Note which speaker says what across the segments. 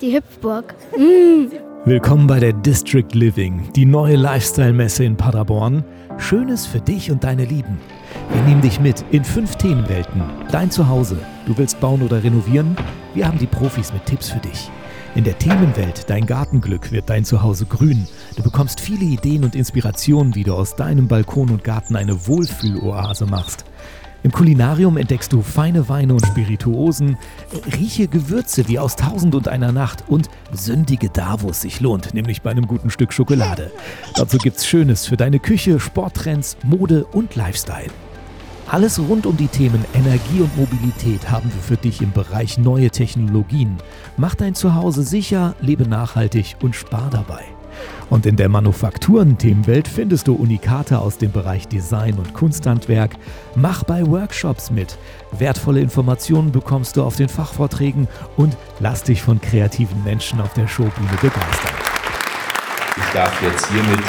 Speaker 1: Die Hüpfburg. Mm.
Speaker 2: Willkommen bei der District Living, die neue Lifestyle-Messe in Paderborn. Schönes für dich und deine Lieben. Wir nehmen dich mit in fünf Themenwelten. Dein Zuhause. Du willst bauen oder renovieren? Wir haben die Profis mit Tipps für dich. In der Themenwelt Dein Gartenglück wird dein Zuhause grün. Du bekommst viele Ideen und Inspirationen, wie du aus deinem Balkon und Garten eine Wohlfühloase machst. Im Kulinarium entdeckst du feine Weine und Spirituosen, rieche Gewürze wie aus Tausend und einer Nacht und sündige da, wo es sich lohnt, nämlich bei einem guten Stück Schokolade. Dazu gibt's Schönes für deine Küche, Sporttrends, Mode und Lifestyle. Alles rund um die Themen Energie und Mobilität haben wir für dich im Bereich neue Technologien. Mach dein Zuhause sicher, lebe nachhaltig und spar dabei. Und in der Manufakturen-Themenwelt findest du Unikate aus dem Bereich Design und Kunsthandwerk. Mach bei Workshops mit. Wertvolle Informationen bekommst du auf den Fachvorträgen und lass dich von kreativen Menschen auf der Showbühne begeistern.
Speaker 3: Ich darf jetzt hiermit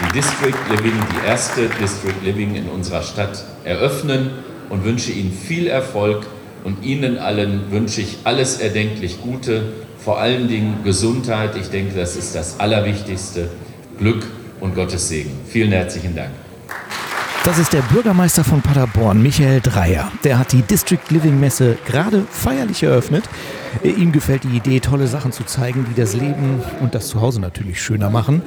Speaker 3: die District Living, die erste District Living in unserer Stadt eröffnen und wünsche Ihnen viel Erfolg und Ihnen allen wünsche ich alles erdenklich Gute, vor allen Dingen Gesundheit. Ich denke, das ist das Allerwichtigste. Glück und Gottes Segen. Vielen herzlichen Dank.
Speaker 2: Das ist der Bürgermeister von Paderborn, Michael Dreier. Der hat die District Living Messe gerade feierlich eröffnet. Ihm gefällt die Idee, tolle Sachen zu zeigen, die das Leben und das Zuhause natürlich schöner machen.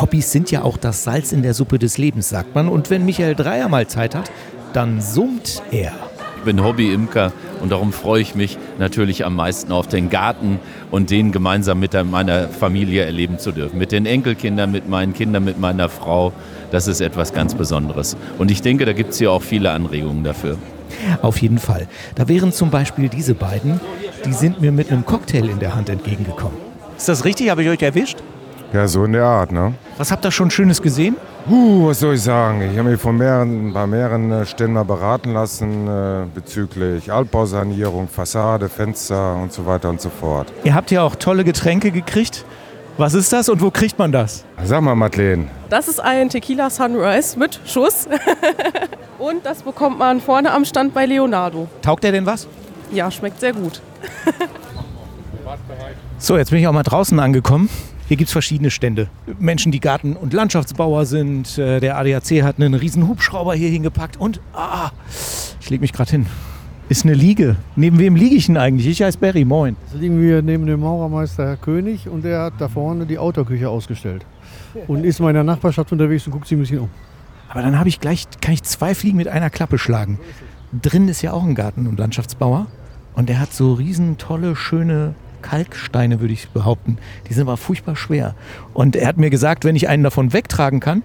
Speaker 2: Hobbys sind ja auch das Salz in der Suppe des Lebens, sagt man. Und wenn Michael Dreier mal Zeit hat, dann summt er.
Speaker 4: Ich bin Hobbyimker und darum freue ich mich natürlich am meisten auf den Garten und den gemeinsam mit meiner Familie erleben zu dürfen. Mit den Enkelkindern, mit meinen Kindern, mit meiner Frau. Das ist etwas ganz Besonderes. Und ich denke, da gibt es hier auch viele Anregungen dafür.
Speaker 2: Auf jeden Fall. Da wären zum Beispiel diese beiden, die sind mir mit einem Cocktail in der Hand entgegengekommen. Ist das richtig? Habe ich euch erwischt?
Speaker 5: Ja, so in der Art, ne?
Speaker 2: Was habt ihr schon Schönes gesehen?
Speaker 5: Uh, was soll ich sagen? Ich habe mich von mehreren, bei mehreren äh, Stellen mal beraten lassen äh, bezüglich Altbausanierung, Fassade, Fenster und so weiter und so fort.
Speaker 2: Ihr habt ja auch tolle Getränke gekriegt. Was ist das und wo kriegt man das?
Speaker 5: Sag mal, Madeleine.
Speaker 6: Das ist ein Tequila Sunrise mit Schuss. und das bekommt man vorne am Stand bei Leonardo.
Speaker 2: Taugt der denn was?
Speaker 6: Ja, schmeckt sehr gut.
Speaker 2: so, jetzt bin ich auch mal draußen angekommen. Hier gibt es verschiedene Stände. Menschen, die Garten- und Landschaftsbauer sind. Äh, der ADAC hat einen riesen Hubschrauber hier hingepackt. Und, ah, ich leg mich gerade hin. Ist eine Liege. Neben wem liege ich denn eigentlich? Ich heiße Barry, moin.
Speaker 7: Jetzt liegen wir neben dem Maurermeister Herr König und der hat da vorne die Autoküche ausgestellt. Und ist mal in der Nachbarschaft unterwegs und guckt sich ein bisschen um.
Speaker 2: Aber dann habe ich gleich, kann ich zwei Fliegen mit einer Klappe schlagen. Drin ist ja auch ein Garten- und Landschaftsbauer. Und der hat so riesen tolle, schöne Kalksteine, würde ich behaupten. Die sind aber furchtbar schwer. Und er hat mir gesagt, wenn ich einen davon wegtragen kann,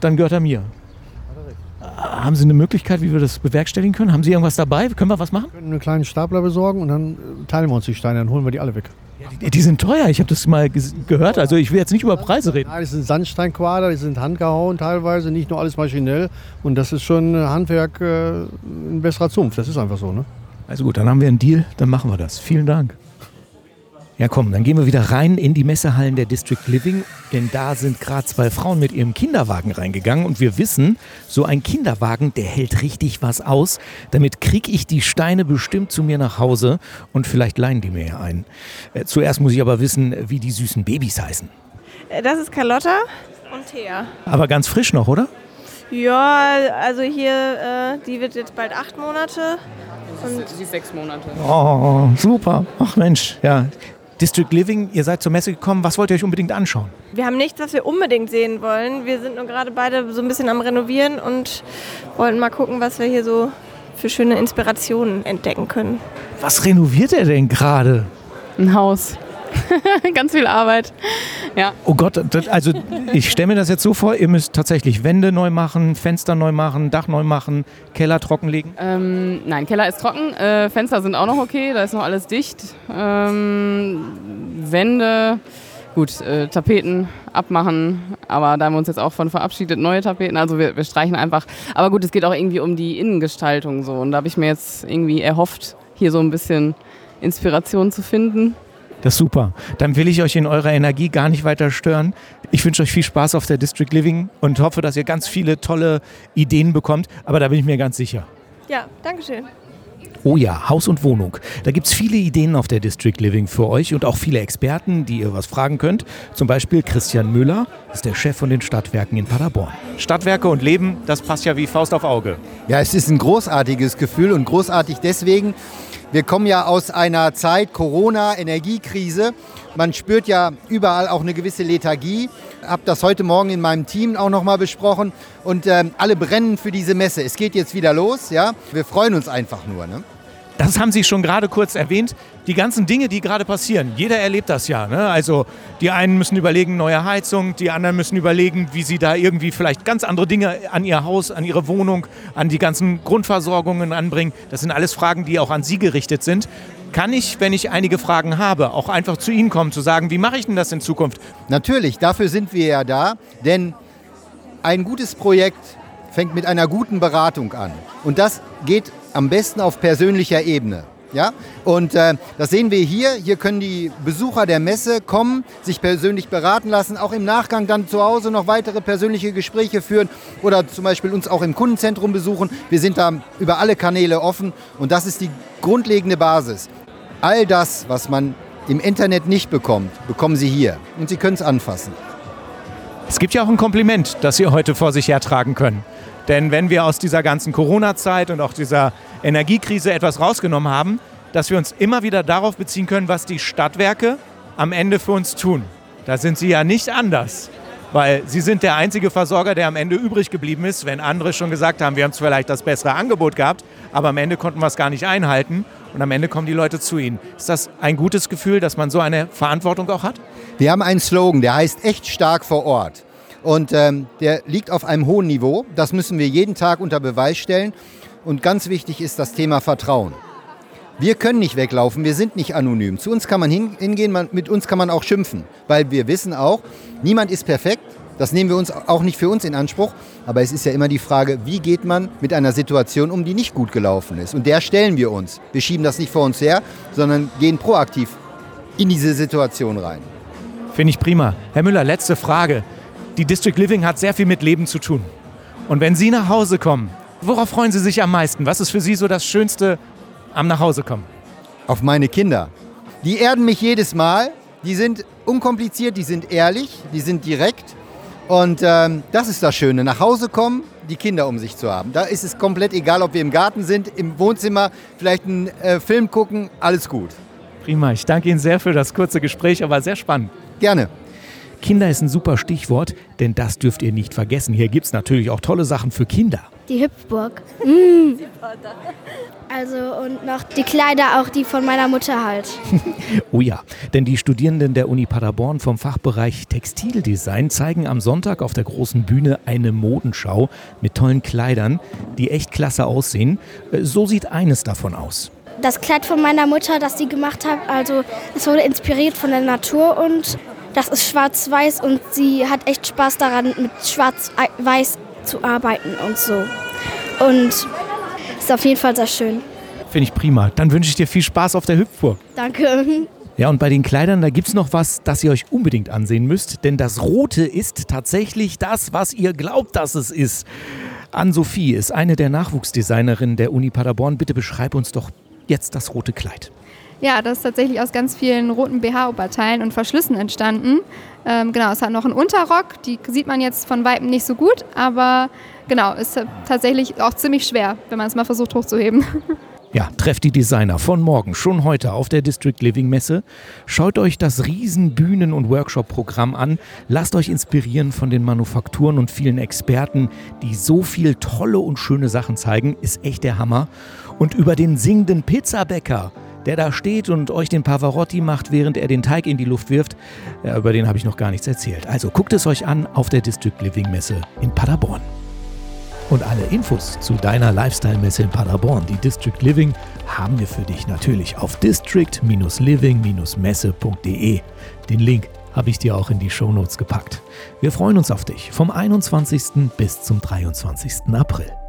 Speaker 2: dann gehört er mir. Haben Sie eine Möglichkeit, wie wir das bewerkstelligen können? Haben Sie irgendwas dabei? Können wir was machen?
Speaker 7: Wir können einen kleinen Stapler besorgen und dann äh, teilen wir uns die Steine, dann holen wir die alle weg.
Speaker 2: Ja, die, die, sind teuer, ich habe das mal gehört. Also ich will jetzt nicht über Preise reden.
Speaker 7: Nein, das sind Sandsteinquader, die sind handgehauen teilweise, nicht nur alles maschinell. Und das ist schon Handwerk äh, ein besserer Zumpf, das ist einfach so. Ne?
Speaker 2: Also gut, dann haben wir einen Deal, dann machen wir das. Vielen Dank. Ja, komm, dann gehen wir wieder rein in die Messehallen der District Living, denn da sind gerade zwei Frauen mit ihrem Kinderwagen reingegangen und wir wissen, so ein Kinderwagen, der hält richtig was aus. Damit kriege ich die Steine bestimmt zu mir nach Hause und vielleicht leihen die mir ja ein. Äh, zuerst muss ich aber wissen, wie die süßen Babys heißen.
Speaker 8: Äh, das ist Carlotta und Thea.
Speaker 2: Aber ganz frisch noch, oder?
Speaker 8: Ja, also hier, äh, die wird jetzt bald acht Monate.
Speaker 9: Und sie ist sechs Monate.
Speaker 2: Oh, super. Ach Mensch, ja. District Living, ihr seid zur Messe gekommen. Was wollt ihr euch unbedingt anschauen?
Speaker 8: Wir haben nichts, was wir unbedingt sehen wollen. Wir sind nur gerade beide so ein bisschen am Renovieren und wollten mal gucken, was wir hier so für schöne Inspirationen entdecken können.
Speaker 2: Was renoviert ihr denn gerade?
Speaker 9: Ein Haus. Ganz viel Arbeit. Ja.
Speaker 2: Oh Gott, das, also ich stelle mir das jetzt so vor, ihr müsst tatsächlich Wände neu machen, Fenster neu machen, Dach neu machen, Keller trockenlegen?
Speaker 9: Ähm, nein, Keller ist trocken, äh, Fenster sind auch noch okay, da ist noch alles dicht. Ähm, Wände, gut, äh, Tapeten abmachen, aber da haben wir uns jetzt auch von verabschiedet, neue Tapeten, also wir, wir streichen einfach. Aber gut, es geht auch irgendwie um die Innengestaltung so und da habe ich mir jetzt irgendwie erhofft, hier so ein bisschen Inspiration zu finden.
Speaker 2: Das ist super. Dann will ich euch in eurer Energie gar nicht weiter stören. Ich wünsche euch viel Spaß auf der District Living und hoffe, dass ihr ganz viele tolle Ideen bekommt. Aber da bin ich mir ganz sicher.
Speaker 8: Ja, danke schön.
Speaker 2: Oh ja, Haus und Wohnung. Da gibt es viele Ideen auf der District Living für euch und auch viele Experten, die ihr was fragen könnt. Zum Beispiel Christian Müller ist der Chef von den Stadtwerken in Paderborn.
Speaker 10: Stadtwerke und Leben, das passt ja wie Faust auf Auge.
Speaker 11: Ja, es ist ein großartiges Gefühl und großartig deswegen, wir kommen ja aus einer Zeit Corona, Energiekrise. Man spürt ja überall auch eine gewisse Lethargie. Habe das heute Morgen in meinem Team auch nochmal besprochen und äh, alle brennen für diese Messe. Es geht jetzt wieder los, ja. Wir freuen uns einfach nur. Ne?
Speaker 10: Das haben Sie schon gerade kurz erwähnt. Die ganzen Dinge, die gerade passieren. Jeder erlebt das ja. Ne? Also die einen müssen überlegen, neue Heizung, die anderen müssen überlegen, wie sie da irgendwie vielleicht ganz andere Dinge an ihr Haus, an ihre Wohnung, an die ganzen Grundversorgungen anbringen. Das sind alles Fragen, die auch an Sie gerichtet sind. Kann ich, wenn ich einige Fragen habe, auch einfach zu Ihnen kommen, zu sagen, wie mache ich denn das in Zukunft?
Speaker 11: Natürlich, dafür sind wir ja da, denn ein gutes Projekt fängt mit einer guten Beratung an. Und das geht am besten auf persönlicher Ebene. Ja? Und äh, das sehen wir hier. Hier können die Besucher der Messe kommen, sich persönlich beraten lassen, auch im Nachgang dann zu Hause noch weitere persönliche Gespräche führen oder zum Beispiel uns auch im Kundenzentrum besuchen. Wir sind da über alle Kanäle offen und das ist die grundlegende Basis. All das, was man im Internet nicht bekommt, bekommen Sie hier und Sie können es anfassen.
Speaker 10: Es gibt ja auch ein Kompliment, das Sie heute vor sich hertragen können. Denn wenn wir aus dieser ganzen Corona-Zeit und auch dieser Energiekrise etwas rausgenommen haben, dass wir uns immer wieder darauf beziehen können, was die Stadtwerke am Ende für uns tun. Da sind sie ja nicht anders, weil sie sind der einzige Versorger, der am Ende übrig geblieben ist, wenn andere schon gesagt haben, wir haben vielleicht das bessere Angebot gehabt, aber am Ende konnten wir es gar nicht einhalten und am Ende kommen die Leute zu ihnen. Ist das ein gutes Gefühl, dass man so eine Verantwortung auch hat?
Speaker 11: Wir haben einen Slogan, der heißt echt stark vor Ort. Und ähm, der liegt auf einem hohen Niveau. Das müssen wir jeden Tag unter Beweis stellen. Und ganz wichtig ist das Thema Vertrauen. Wir können nicht weglaufen, wir sind nicht anonym. Zu uns kann man hingehen, man, mit uns kann man auch schimpfen, weil wir wissen auch, niemand ist perfekt. Das nehmen wir uns auch nicht für uns in Anspruch. Aber es ist ja immer die Frage, wie geht man mit einer Situation um, die nicht gut gelaufen ist. Und der stellen wir uns. Wir schieben das nicht vor uns her, sondern gehen proaktiv in diese Situation rein.
Speaker 10: Finde ich prima. Herr Müller, letzte Frage die District Living hat sehr viel mit Leben zu tun. Und wenn Sie nach Hause kommen, worauf freuen Sie sich am meisten? Was ist für Sie so das Schönste am Nachhausekommen?
Speaker 11: Auf meine Kinder. Die erden mich jedes Mal. Die sind unkompliziert, die sind ehrlich, die sind direkt. Und ähm, das ist das Schöne. Nach Hause kommen, die Kinder um sich zu haben. Da ist es komplett egal, ob wir im Garten sind, im Wohnzimmer, vielleicht einen äh, Film gucken, alles gut.
Speaker 10: Prima, ich danke Ihnen sehr für das kurze Gespräch, aber sehr spannend.
Speaker 11: Gerne.
Speaker 2: Kinder ist ein super Stichwort, denn das dürft ihr nicht vergessen. Hier gibt es natürlich auch tolle Sachen für Kinder.
Speaker 1: Die Hüpfburg. Mm. Also und noch die Kleider, auch die von meiner Mutter halt.
Speaker 2: oh ja, denn die Studierenden der Uni Paderborn vom Fachbereich Textildesign zeigen am Sonntag auf der großen Bühne eine Modenschau mit tollen Kleidern, die echt klasse aussehen. Äh, so sieht eines davon aus.
Speaker 1: Das Kleid von meiner Mutter, das sie gemacht hat, also es wurde inspiriert von der Natur und das ist schwarz-weiß und sie hat echt Spaß daran, mit schwarz-weiß zu arbeiten und so. Und ist auf jeden Fall sehr schön.
Speaker 2: Finde ich prima. Dann wünsche ich dir viel Spaß auf der Hüpfburg.
Speaker 1: Danke.
Speaker 2: Ja, und bei den Kleidern, da gibt es noch was, das ihr euch unbedingt ansehen müsst, denn das Rote ist tatsächlich das, was ihr glaubt, dass es ist. Ann-Sophie ist eine der Nachwuchsdesignerinnen der Uni Paderborn. Bitte beschreib uns doch jetzt das rote Kleid.
Speaker 12: Ja, das ist tatsächlich aus ganz vielen roten BH-Oberteilen und Verschlüssen entstanden. Ähm, genau, es hat noch einen Unterrock, die sieht man jetzt von Weitem nicht so gut, aber genau, ist tatsächlich auch ziemlich schwer, wenn man es mal versucht hochzuheben.
Speaker 2: Ja, trefft die Designer von morgen schon heute auf der District Living Messe. Schaut euch das riesen Bühnen- und Workshop-Programm an. Lasst euch inspirieren von den Manufakturen und vielen Experten, die so viel tolle und schöne Sachen zeigen. Ist echt der Hammer. Und über den singenden Pizzabäcker der da steht und euch den Pavarotti macht, während er den Teig in die Luft wirft. Ja, über den habe ich noch gar nichts erzählt. Also guckt es euch an auf der District Living Messe in Paderborn. Und alle Infos zu deiner Lifestyle-Messe in Paderborn, die District Living, haben wir für dich natürlich auf district-living-messe.de. Den Link habe ich dir auch in die Shownotes gepackt. Wir freuen uns auf dich vom 21. bis zum 23. April.